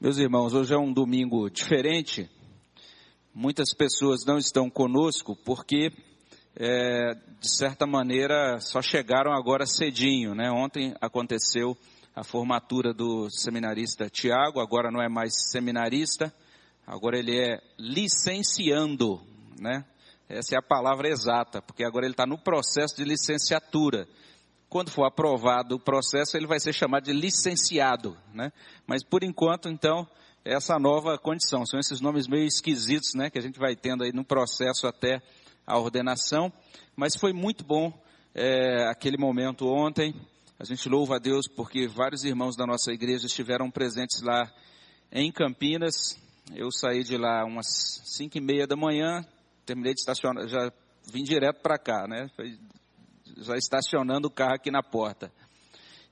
Meus irmãos, hoje é um domingo diferente. Muitas pessoas não estão conosco porque, é, de certa maneira, só chegaram agora cedinho. Né? Ontem aconteceu a formatura do seminarista Tiago, agora não é mais seminarista, agora ele é licenciando. Né? Essa é a palavra exata, porque agora ele está no processo de licenciatura quando for aprovado o processo, ele vai ser chamado de licenciado, né? Mas por enquanto, então, é essa nova condição. São esses nomes meio esquisitos, né? Que a gente vai tendo aí no processo até a ordenação. Mas foi muito bom é, aquele momento ontem. A gente louva a Deus porque vários irmãos da nossa igreja estiveram presentes lá em Campinas. Eu saí de lá umas cinco e meia da manhã, terminei de estacionar, já vim direto para cá, né? Foi já estacionando o carro aqui na porta.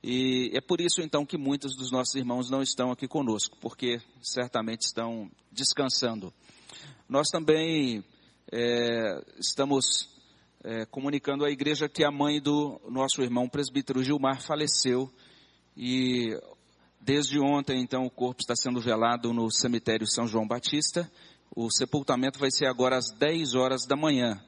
E é por isso então que muitos dos nossos irmãos não estão aqui conosco, porque certamente estão descansando. Nós também é, estamos é, comunicando à igreja que a mãe do nosso irmão presbítero Gilmar faleceu e desde ontem então o corpo está sendo velado no cemitério São João Batista. O sepultamento vai ser agora às 10 horas da manhã.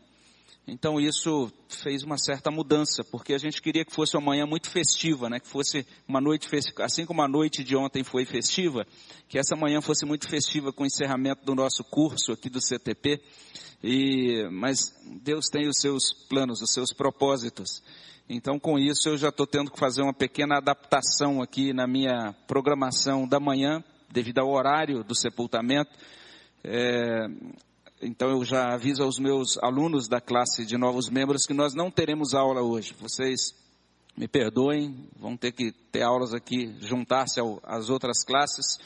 Então isso fez uma certa mudança, porque a gente queria que fosse uma manhã muito festiva, né? Que fosse uma noite festiva, assim como a noite de ontem foi festiva, que essa manhã fosse muito festiva com o encerramento do nosso curso aqui do CTP. E mas Deus tem os seus planos, os seus propósitos. Então com isso eu já estou tendo que fazer uma pequena adaptação aqui na minha programação da manhã, devido ao horário do sepultamento. É, então eu já aviso aos meus alunos da classe de novos membros que nós não teremos aula hoje. Vocês me perdoem, vão ter que ter aulas aqui, juntar-se às outras classes,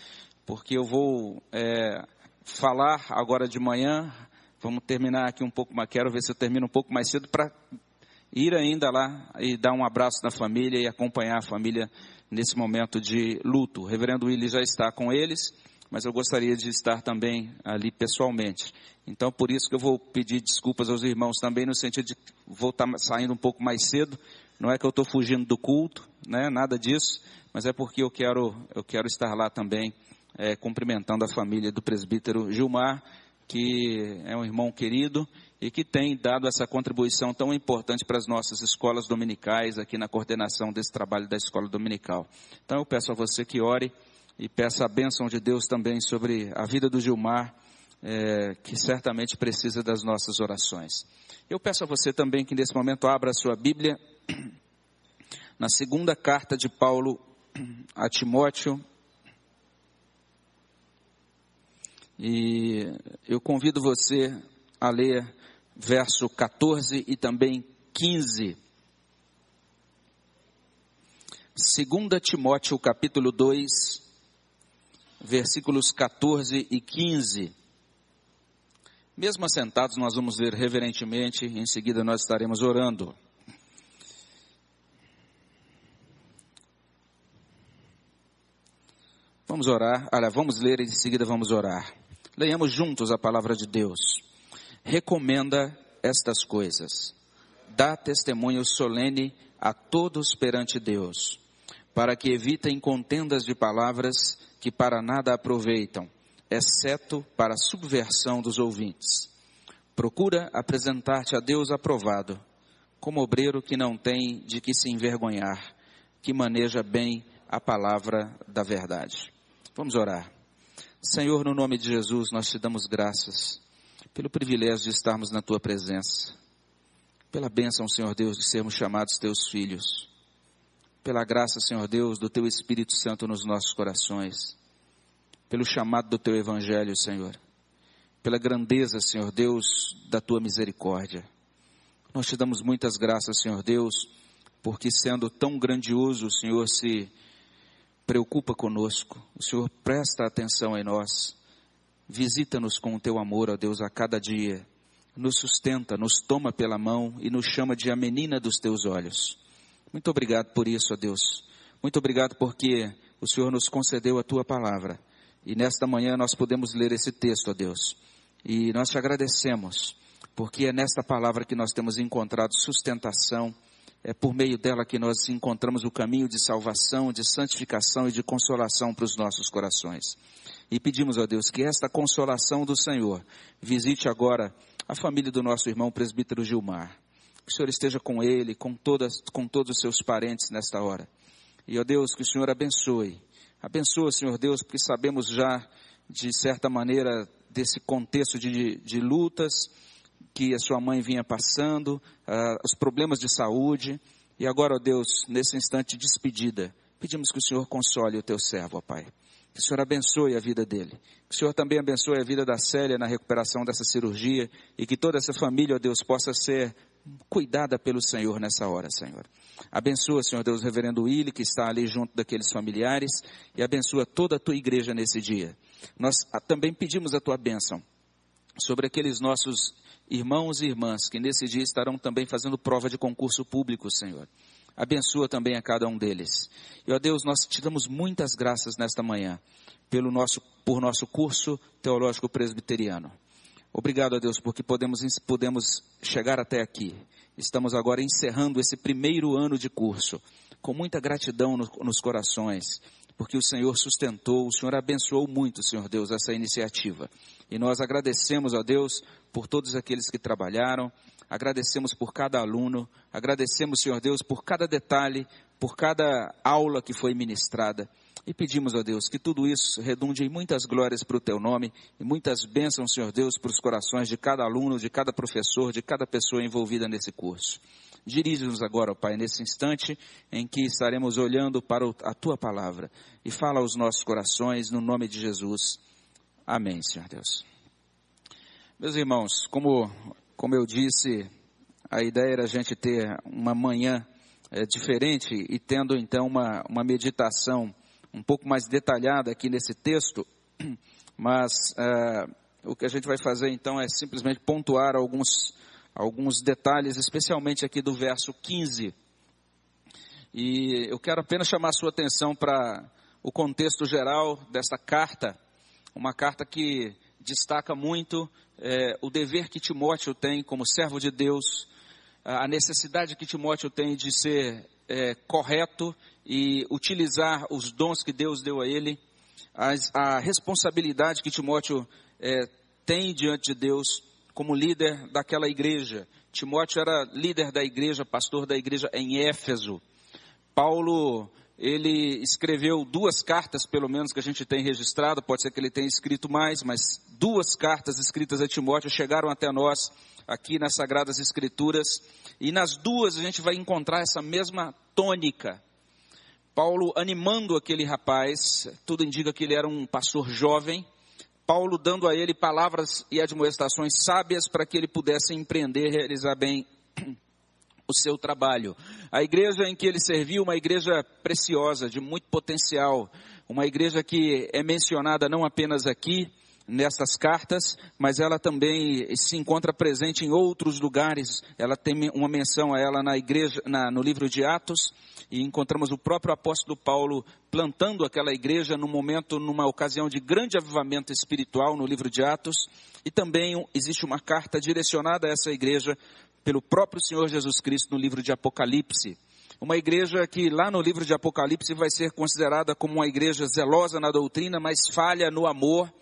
porque eu vou é, falar agora de manhã. Vamos terminar aqui um pouco mais, quero ver se eu termino um pouco mais cedo para ir ainda lá e dar um abraço na família e acompanhar a família nesse momento de luto. O reverendo Willi já está com eles mas eu gostaria de estar também ali pessoalmente. Então, por isso que eu vou pedir desculpas aos irmãos também, no sentido de vou estar saindo um pouco mais cedo. Não é que eu estou fugindo do culto, né? Nada disso, mas é porque eu quero, eu quero estar lá também, é, cumprimentando a família do presbítero Gilmar, que é um irmão querido e que tem dado essa contribuição tão importante para as nossas escolas dominicais aqui na coordenação desse trabalho da escola dominical. Então eu peço a você que ore e peço a bênção de Deus também sobre a vida do Gilmar, é, que certamente precisa das nossas orações. Eu peço a você também que nesse momento abra a sua Bíblia na segunda carta de Paulo a Timóteo. E eu convido você a ler verso 14 e também 15. Segunda Timóteo capítulo 2, versículos 14 e 15. Mesmo assentados, nós vamos ler reverentemente, em seguida nós estaremos orando. Vamos orar, olha, vamos ler e em seguida vamos orar. Leiamos juntos a palavra de Deus. Recomenda estas coisas. Dá testemunho solene a todos perante Deus, para que evitem contendas de palavras que para nada aproveitam, exceto para a subversão dos ouvintes. Procura apresentar-te a Deus aprovado, como obreiro que não tem de que se envergonhar, que maneja bem a palavra da verdade. Vamos orar. Senhor, no nome de Jesus, nós te damos graças pelo privilégio de estarmos na tua presença, pela bênção, Senhor Deus, de sermos chamados teus filhos pela graça, Senhor Deus, do Teu Espírito Santo nos nossos corações, pelo chamado do Teu Evangelho, Senhor, pela grandeza, Senhor Deus, da Tua misericórdia. Nós te damos muitas graças, Senhor Deus, porque sendo tão grandioso, o Senhor se preocupa conosco, o Senhor presta atenção em nós, visita-nos com o Teu amor, ó Deus, a cada dia, nos sustenta, nos toma pela mão e nos chama de a menina dos Teus olhos. Muito obrigado por isso, ó Deus. Muito obrigado porque o Senhor nos concedeu a tua palavra. E nesta manhã nós podemos ler esse texto, ó Deus. E nós te agradecemos, porque é nesta palavra que nós temos encontrado sustentação, é por meio dela que nós encontramos o caminho de salvação, de santificação e de consolação para os nossos corações. E pedimos a Deus que esta consolação do Senhor visite agora a família do nosso irmão presbítero Gilmar. Que o Senhor esteja com ele, com, todas, com todos os seus parentes nesta hora. E, ó Deus, que o Senhor abençoe. Abençoa, Senhor Deus, porque sabemos já, de certa maneira, desse contexto de, de lutas que a sua mãe vinha passando, uh, os problemas de saúde. E agora, ó Deus, nesse instante de despedida, pedimos que o Senhor console o teu servo, ó Pai. Que o Senhor abençoe a vida dele. Que o Senhor também abençoe a vida da Célia na recuperação dessa cirurgia e que toda essa família, ó Deus, possa ser cuidada pelo Senhor nessa hora, Senhor. Abençoa, Senhor Deus, o reverendo Willi, que está ali junto daqueles familiares, e abençoa toda a tua igreja nesse dia. Nós ah, também pedimos a tua bênção sobre aqueles nossos irmãos e irmãs que nesse dia estarão também fazendo prova de concurso público, Senhor. Abençoa também a cada um deles. E ó Deus, nós te damos muitas graças nesta manhã pelo nosso, por nosso curso teológico presbiteriano. Obrigado a Deus porque podemos, podemos chegar até aqui. Estamos agora encerrando esse primeiro ano de curso com muita gratidão no, nos corações, porque o Senhor sustentou, o Senhor abençoou muito, Senhor Deus, essa iniciativa. E nós agradecemos a Deus por todos aqueles que trabalharam, agradecemos por cada aluno, agradecemos, Senhor Deus, por cada detalhe, por cada aula que foi ministrada. E pedimos a Deus que tudo isso redunde em muitas glórias para o teu nome e muitas bênçãos, Senhor Deus, para os corações de cada aluno, de cada professor, de cada pessoa envolvida nesse curso. Dirige-nos agora, Pai, nesse instante em que estaremos olhando para a tua palavra e fala aos nossos corações no nome de Jesus. Amém, Senhor Deus. Meus irmãos, como, como eu disse, a ideia era a gente ter uma manhã é, diferente e tendo então uma, uma meditação um pouco mais detalhada aqui nesse texto, mas é, o que a gente vai fazer então é simplesmente pontuar alguns, alguns detalhes, especialmente aqui do verso 15. E eu quero apenas chamar a sua atenção para o contexto geral desta carta, uma carta que destaca muito é, o dever que Timóteo tem como servo de Deus, a necessidade que Timóteo tem de ser é, correto e utilizar os dons que Deus deu a ele, as, a responsabilidade que Timóteo é, tem diante de Deus como líder daquela igreja. Timóteo era líder da igreja, pastor da igreja em Éfeso. Paulo, ele escreveu duas cartas, pelo menos que a gente tem registrado, pode ser que ele tenha escrito mais, mas duas cartas escritas a Timóteo chegaram até nós aqui nas Sagradas Escrituras, e nas duas a gente vai encontrar essa mesma tônica. Paulo animando aquele rapaz, tudo indica que ele era um pastor jovem, Paulo dando a ele palavras e admoestações sábias para que ele pudesse empreender, realizar bem o seu trabalho. A igreja em que ele serviu, uma igreja preciosa, de muito potencial, uma igreja que é mencionada não apenas aqui, nestas cartas, mas ela também se encontra presente em outros lugares. Ela tem uma menção a ela na igreja, na, no livro de Atos, e encontramos o próprio apóstolo Paulo plantando aquela igreja num momento, numa ocasião de grande avivamento espiritual no livro de Atos, e também existe uma carta direcionada a essa igreja pelo próprio Senhor Jesus Cristo no livro de Apocalipse. Uma igreja que lá no livro de Apocalipse vai ser considerada como uma igreja zelosa na doutrina, mas falha no amor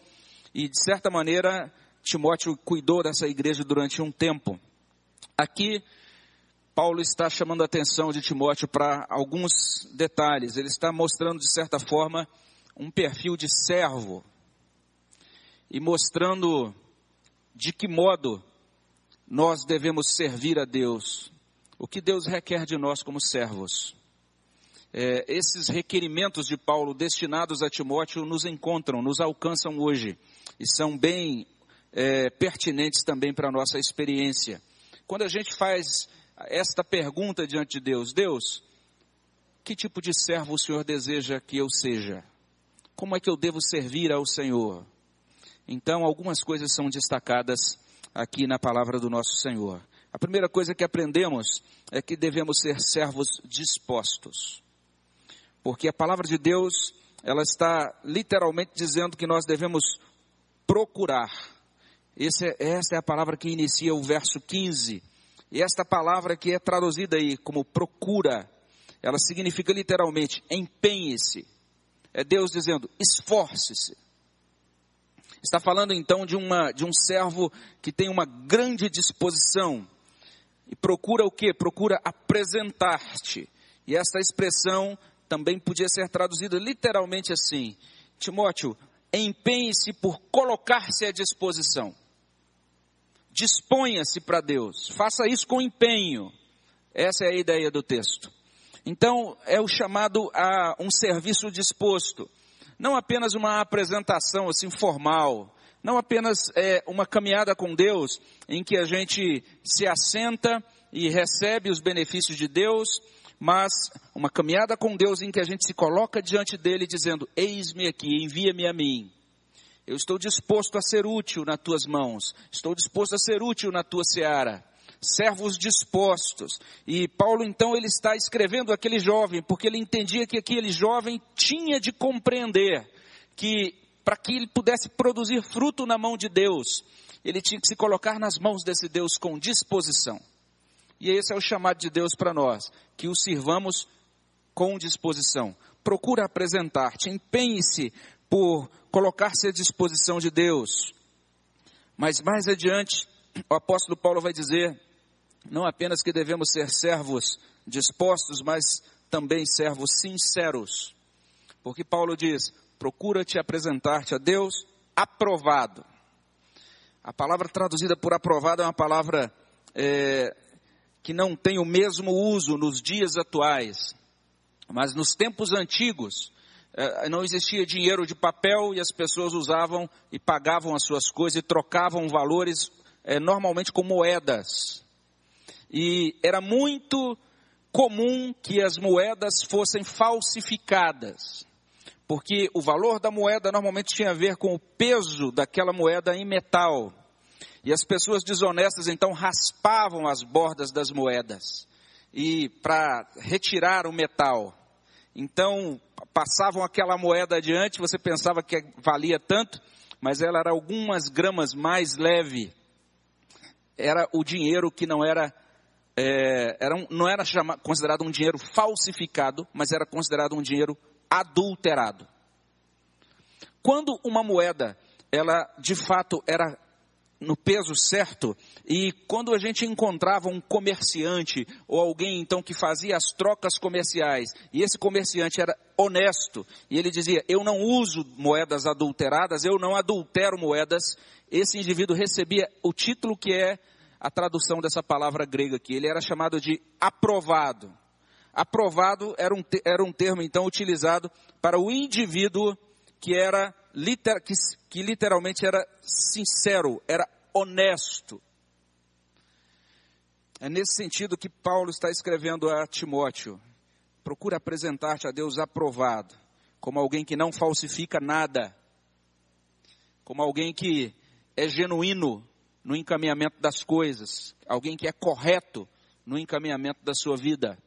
e, de certa maneira, Timóteo cuidou dessa igreja durante um tempo. Aqui, Paulo está chamando a atenção de Timóteo para alguns detalhes. Ele está mostrando, de certa forma, um perfil de servo e mostrando de que modo nós devemos servir a Deus, o que Deus requer de nós como servos é, esses requerimentos de Paulo destinados a Timóteo nos encontram, nos alcançam hoje e são bem é, pertinentes também para a nossa experiência. Quando a gente faz esta pergunta diante de Deus, Deus, que tipo de servo o Senhor deseja que eu seja? Como é que eu devo servir ao Senhor? Então, algumas coisas são destacadas aqui na palavra do nosso Senhor. A primeira coisa que aprendemos é que devemos ser servos dispostos porque a palavra de Deus, ela está literalmente dizendo que nós devemos procurar. É, essa é a palavra que inicia o verso 15. E esta palavra que é traduzida aí como procura, ela significa literalmente empenhe-se. É Deus dizendo esforce-se. Está falando então de, uma, de um servo que tem uma grande disposição e procura o que? Procura apresentar-te. E esta expressão também podia ser traduzida literalmente assim: Timóteo, empenhe-se por colocar-se à disposição. Disponha-se para Deus. Faça isso com empenho. Essa é a ideia do texto. Então, é o chamado a um serviço disposto. Não apenas uma apresentação assim formal, não apenas é, uma caminhada com Deus em que a gente se assenta e recebe os benefícios de Deus, mas uma caminhada com Deus em que a gente se coloca diante dele dizendo: Eis-me aqui, envia-me a mim. Eu estou disposto a ser útil nas tuas mãos, estou disposto a ser útil na tua seara. Servos dispostos. E Paulo então ele está escrevendo aquele jovem, porque ele entendia que aquele jovem tinha de compreender que para que ele pudesse produzir fruto na mão de Deus, ele tinha que se colocar nas mãos desse Deus com disposição. E esse é o chamado de Deus para nós, que o sirvamos com disposição. Procura apresentar-te, empenhe-se por colocar-se à disposição de Deus. Mas mais adiante, o apóstolo Paulo vai dizer, não apenas que devemos ser servos dispostos, mas também servos sinceros. Porque Paulo diz: procura te apresentar-te a Deus aprovado. A palavra traduzida por aprovado é uma palavra é, que não tem o mesmo uso nos dias atuais, mas nos tempos antigos, é, não existia dinheiro de papel e as pessoas usavam e pagavam as suas coisas e trocavam valores é, normalmente com moedas. E era muito comum que as moedas fossem falsificadas, porque o valor da moeda normalmente tinha a ver com o peso daquela moeda em metal. E as pessoas desonestas então raspavam as bordas das moedas e para retirar o metal. Então, passavam aquela moeda adiante, você pensava que valia tanto, mas ela era algumas gramas mais leve. Era o dinheiro que não era, é, era um, não era considerado um dinheiro falsificado, mas era considerado um dinheiro adulterado. Quando uma moeda, ela de fato era no peso certo, e quando a gente encontrava um comerciante ou alguém então que fazia as trocas comerciais, e esse comerciante era honesto, e ele dizia: "Eu não uso moedas adulteradas, eu não adultero moedas", esse indivíduo recebia o título que é a tradução dessa palavra grega aqui. Ele era chamado de aprovado. Aprovado era um, era um termo então utilizado para o indivíduo que era liter, que, que literalmente era sincero, era honesto. É nesse sentido que Paulo está escrevendo a Timóteo. Procura apresentar-te a Deus aprovado, como alguém que não falsifica nada, como alguém que é genuíno no encaminhamento das coisas, alguém que é correto no encaminhamento da sua vida.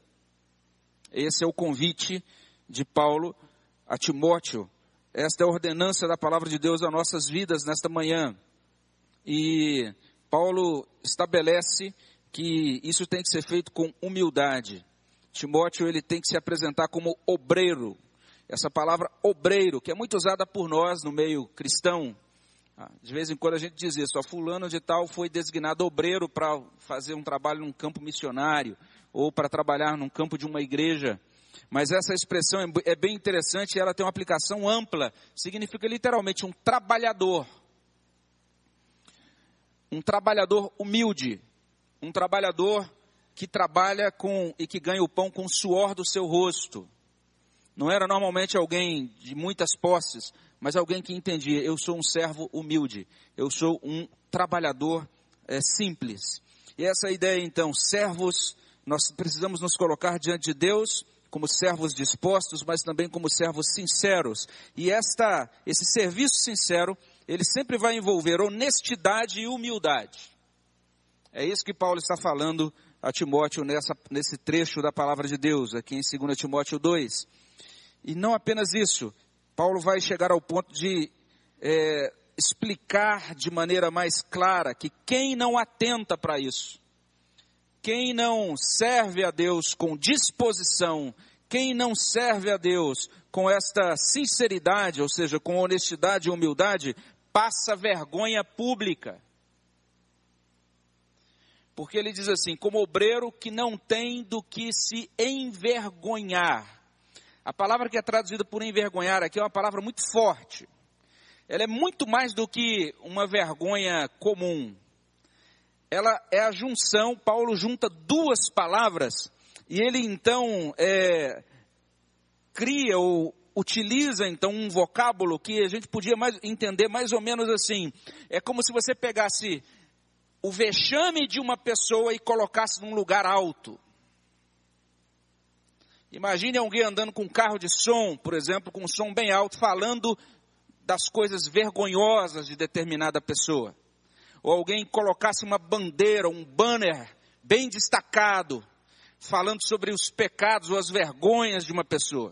Esse é o convite de Paulo a Timóteo esta é a ordenança da palavra de Deus às nossas vidas nesta manhã. E Paulo estabelece que isso tem que ser feito com humildade. Timóteo ele tem que se apresentar como obreiro. Essa palavra obreiro, que é muito usada por nós no meio cristão. Ah, de vez em quando a gente diz isso, a fulano de tal foi designado obreiro para fazer um trabalho num campo missionário ou para trabalhar num campo de uma igreja. Mas essa expressão é, é bem interessante e ela tem uma aplicação ampla. Significa literalmente um trabalhador. Um trabalhador humilde. Um trabalhador que trabalha com e que ganha o pão com o suor do seu rosto. Não era normalmente alguém de muitas posses, mas alguém que entendia: eu sou um servo humilde, eu sou um trabalhador é, simples. E essa ideia, então, servos, nós precisamos nos colocar diante de Deus como servos dispostos, mas também como servos sinceros. E esta, esse serviço sincero, ele sempre vai envolver honestidade e humildade. É isso que Paulo está falando a Timóteo nessa, nesse trecho da palavra de Deus, aqui em 2 Timóteo 2. E não apenas isso, Paulo vai chegar ao ponto de é, explicar de maneira mais clara que quem não atenta para isso, quem não serve a Deus com disposição, quem não serve a Deus com esta sinceridade, ou seja, com honestidade e humildade, passa vergonha pública. Porque ele diz assim: como obreiro que não tem do que se envergonhar. A palavra que é traduzida por envergonhar aqui é uma palavra muito forte. Ela é muito mais do que uma vergonha comum. Ela é a junção, Paulo junta duas palavras, e ele então é, cria ou utiliza então um vocábulo que a gente podia mais, entender mais ou menos assim. É como se você pegasse o vexame de uma pessoa e colocasse num lugar alto. Imagine alguém andando com um carro de som, por exemplo, com um som bem alto, falando das coisas vergonhosas de determinada pessoa. Ou alguém colocasse uma bandeira, um banner bem destacado, falando sobre os pecados ou as vergonhas de uma pessoa.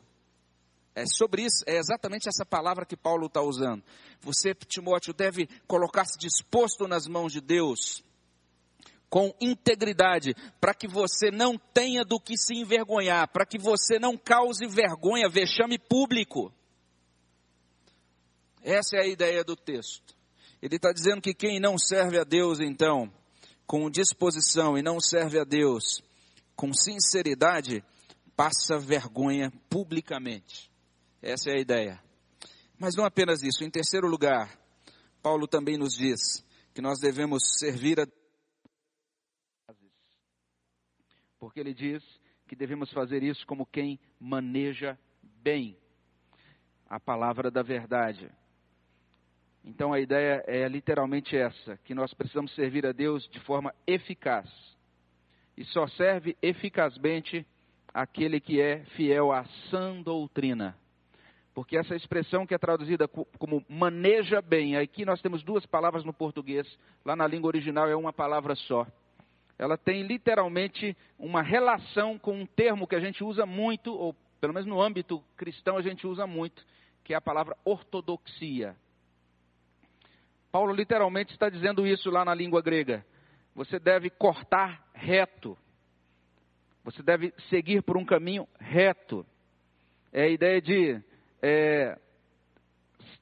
É sobre isso, é exatamente essa palavra que Paulo está usando. Você, Timóteo, deve colocar-se disposto nas mãos de Deus, com integridade, para que você não tenha do que se envergonhar, para que você não cause vergonha, vexame público. Essa é a ideia do texto. Ele está dizendo que quem não serve a Deus, então, com disposição e não serve a Deus com sinceridade, passa vergonha publicamente. Essa é a ideia. Mas não apenas isso. Em terceiro lugar, Paulo também nos diz que nós devemos servir a porque ele diz que devemos fazer isso como quem maneja bem a palavra da verdade. Então a ideia é literalmente essa, que nós precisamos servir a Deus de forma eficaz. E só serve eficazmente aquele que é fiel à sã doutrina. Porque essa expressão que é traduzida como maneja bem, aqui nós temos duas palavras no português, lá na língua original é uma palavra só. Ela tem literalmente uma relação com um termo que a gente usa muito, ou pelo menos no âmbito cristão a gente usa muito, que é a palavra ortodoxia. Paulo literalmente está dizendo isso lá na língua grega. Você deve cortar reto. Você deve seguir por um caminho reto. É a ideia de é,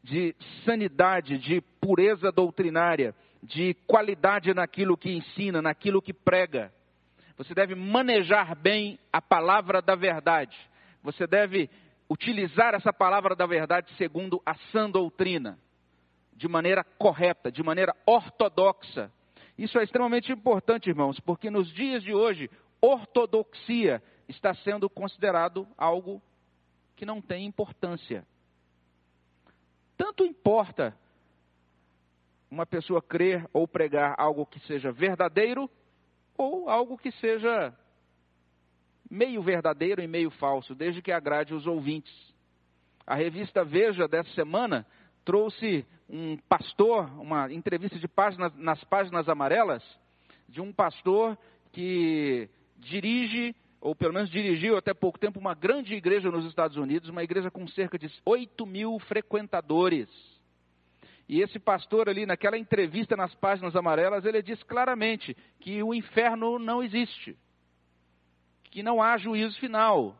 de sanidade, de pureza doutrinária, de qualidade naquilo que ensina, naquilo que prega. Você deve manejar bem a palavra da verdade. Você deve utilizar essa palavra da verdade segundo a sã doutrina, de maneira correta, de maneira ortodoxa. Isso é extremamente importante, irmãos, porque nos dias de hoje, ortodoxia está sendo considerado algo que não tem importância. Tanto importa uma pessoa crer ou pregar algo que seja verdadeiro ou algo que seja meio verdadeiro e meio falso, desde que agrade os ouvintes. A revista Veja dessa semana trouxe um pastor, uma entrevista de páginas, nas páginas amarelas, de um pastor que dirige ou pelo menos dirigiu até pouco tempo, uma grande igreja nos Estados Unidos, uma igreja com cerca de 8 mil frequentadores. E esse pastor ali, naquela entrevista nas páginas amarelas, ele diz claramente que o inferno não existe, que não há juízo final,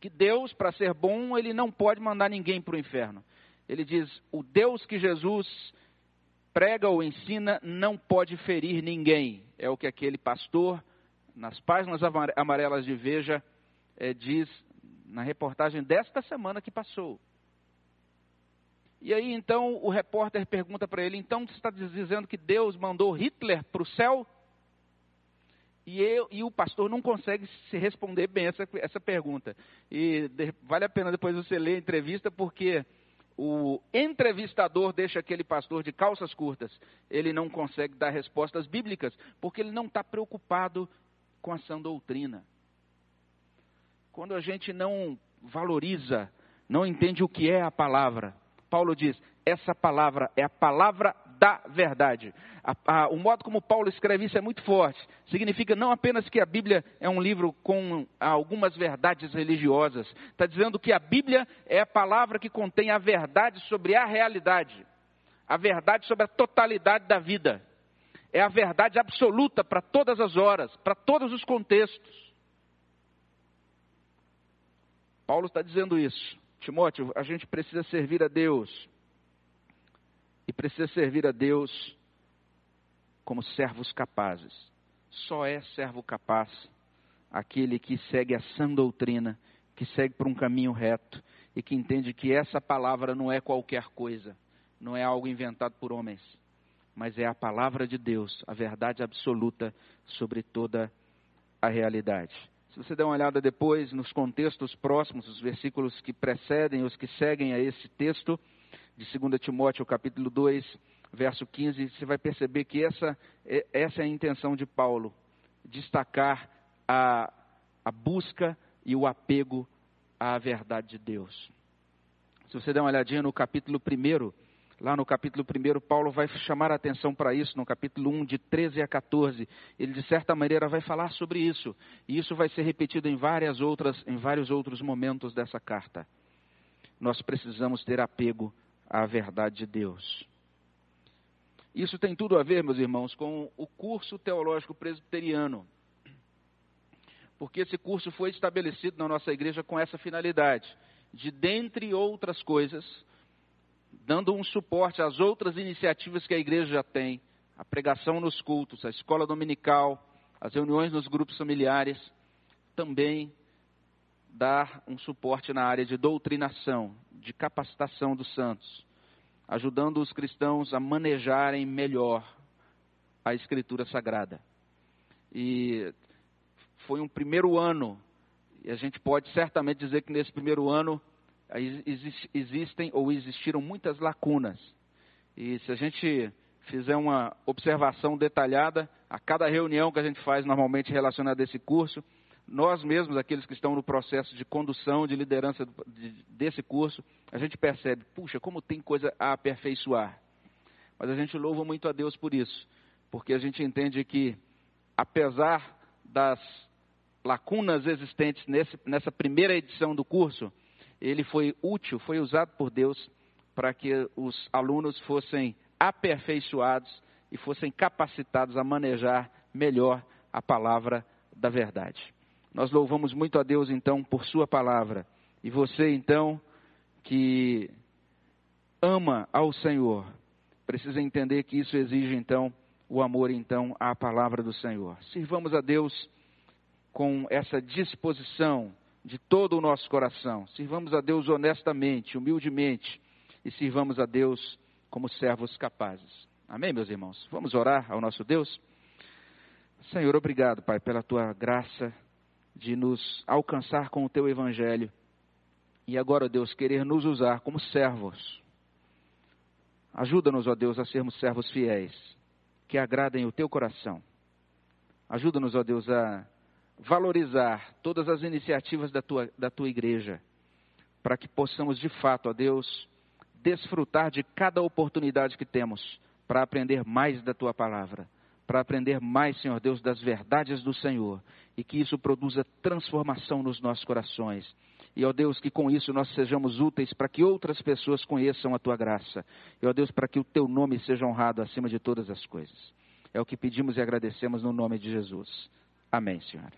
que Deus, para ser bom, ele não pode mandar ninguém para o inferno. Ele diz: o Deus que Jesus prega ou ensina não pode ferir ninguém. É o que aquele pastor nas páginas amarelas de Veja, é, diz na reportagem desta semana que passou. E aí então o repórter pergunta para ele: então você está dizendo que Deus mandou Hitler para o céu? E, eu, e, o pastor não consegue se responder bem essa, essa pergunta. E de, vale a pena depois você ler a entrevista, porque o entrevistador deixa aquele pastor de calças curtas. Ele não consegue dar respostas bíblicas, porque ele não está preocupado com a sã doutrina. Quando a gente não valoriza, não entende o que é a palavra, Paulo diz: essa palavra é a palavra da verdade. A, a, o modo como Paulo escreve isso é muito forte. Significa não apenas que a Bíblia é um livro com algumas verdades religiosas. Está dizendo que a Bíblia é a palavra que contém a verdade sobre a realidade, a verdade sobre a totalidade da vida. é a verdade absoluta para todas as horas, para todos os contextos. Paulo está dizendo isso. Timóteo, a gente precisa servir a Deus. E precisa servir a Deus como servos capazes. Só é servo capaz aquele que segue a sã doutrina, que segue por um caminho reto e que entende que essa palavra não é qualquer coisa, não é algo inventado por homens, mas é a palavra de Deus, a verdade absoluta sobre toda a realidade. Se você der uma olhada depois nos contextos próximos, os versículos que precedem, os que seguem a esse texto, de 2 Timóteo, capítulo 2, verso 15, você vai perceber que essa, é, essa é a intenção de Paulo, destacar a, a busca e o apego à verdade de Deus. Se você der uma olhadinha no capítulo 1, lá no capítulo 1, Paulo vai chamar a atenção para isso, no capítulo 1, de 13 a 14. Ele, de certa maneira, vai falar sobre isso. E isso vai ser repetido em, várias outras, em vários outros momentos dessa carta. Nós precisamos ter apego à verdade de Deus. Isso tem tudo a ver, meus irmãos, com o curso teológico presbiteriano. Porque esse curso foi estabelecido na nossa igreja com essa finalidade, de dentre outras coisas, dando um suporte às outras iniciativas que a igreja já tem, a pregação nos cultos, a escola dominical, as reuniões nos grupos familiares, também dar um suporte na área de doutrinação, de capacitação dos santos, ajudando os cristãos a manejarem melhor a Escritura Sagrada. E foi um primeiro ano, e a gente pode certamente dizer que nesse primeiro ano existem ou existiram muitas lacunas. E se a gente fizer uma observação detalhada, a cada reunião que a gente faz normalmente relacionada a esse curso, nós mesmos, aqueles que estão no processo de condução, de liderança desse curso, a gente percebe, puxa, como tem coisa a aperfeiçoar. Mas a gente louva muito a Deus por isso, porque a gente entende que, apesar das lacunas existentes nesse, nessa primeira edição do curso, ele foi útil, foi usado por Deus para que os alunos fossem aperfeiçoados e fossem capacitados a manejar melhor a palavra da verdade. Nós louvamos muito a Deus então por Sua palavra. E você então que ama ao Senhor, precisa entender que isso exige então o amor então à palavra do Senhor. Sirvamos a Deus com essa disposição de todo o nosso coração. Sirvamos a Deus honestamente, humildemente e sirvamos a Deus como servos capazes. Amém, meus irmãos? Vamos orar ao nosso Deus? Senhor, obrigado, Pai, pela tua graça de nos alcançar com o teu evangelho. E agora, Deus, querer nos usar como servos. Ajuda-nos, ó Deus, a sermos servos fiéis, que agradem o teu coração. Ajuda-nos, ó Deus, a valorizar todas as iniciativas da tua, da tua igreja, para que possamos de fato, ó Deus, desfrutar de cada oportunidade que temos para aprender mais da tua palavra, para aprender mais, Senhor Deus, das verdades do Senhor e que isso produza transformação nos nossos corações. E, ó Deus, que com isso nós sejamos úteis para que outras pessoas conheçam a tua graça. E, ó Deus, para que o teu nome seja honrado acima de todas as coisas. É o que pedimos e agradecemos no nome de Jesus. Amém, Senhor.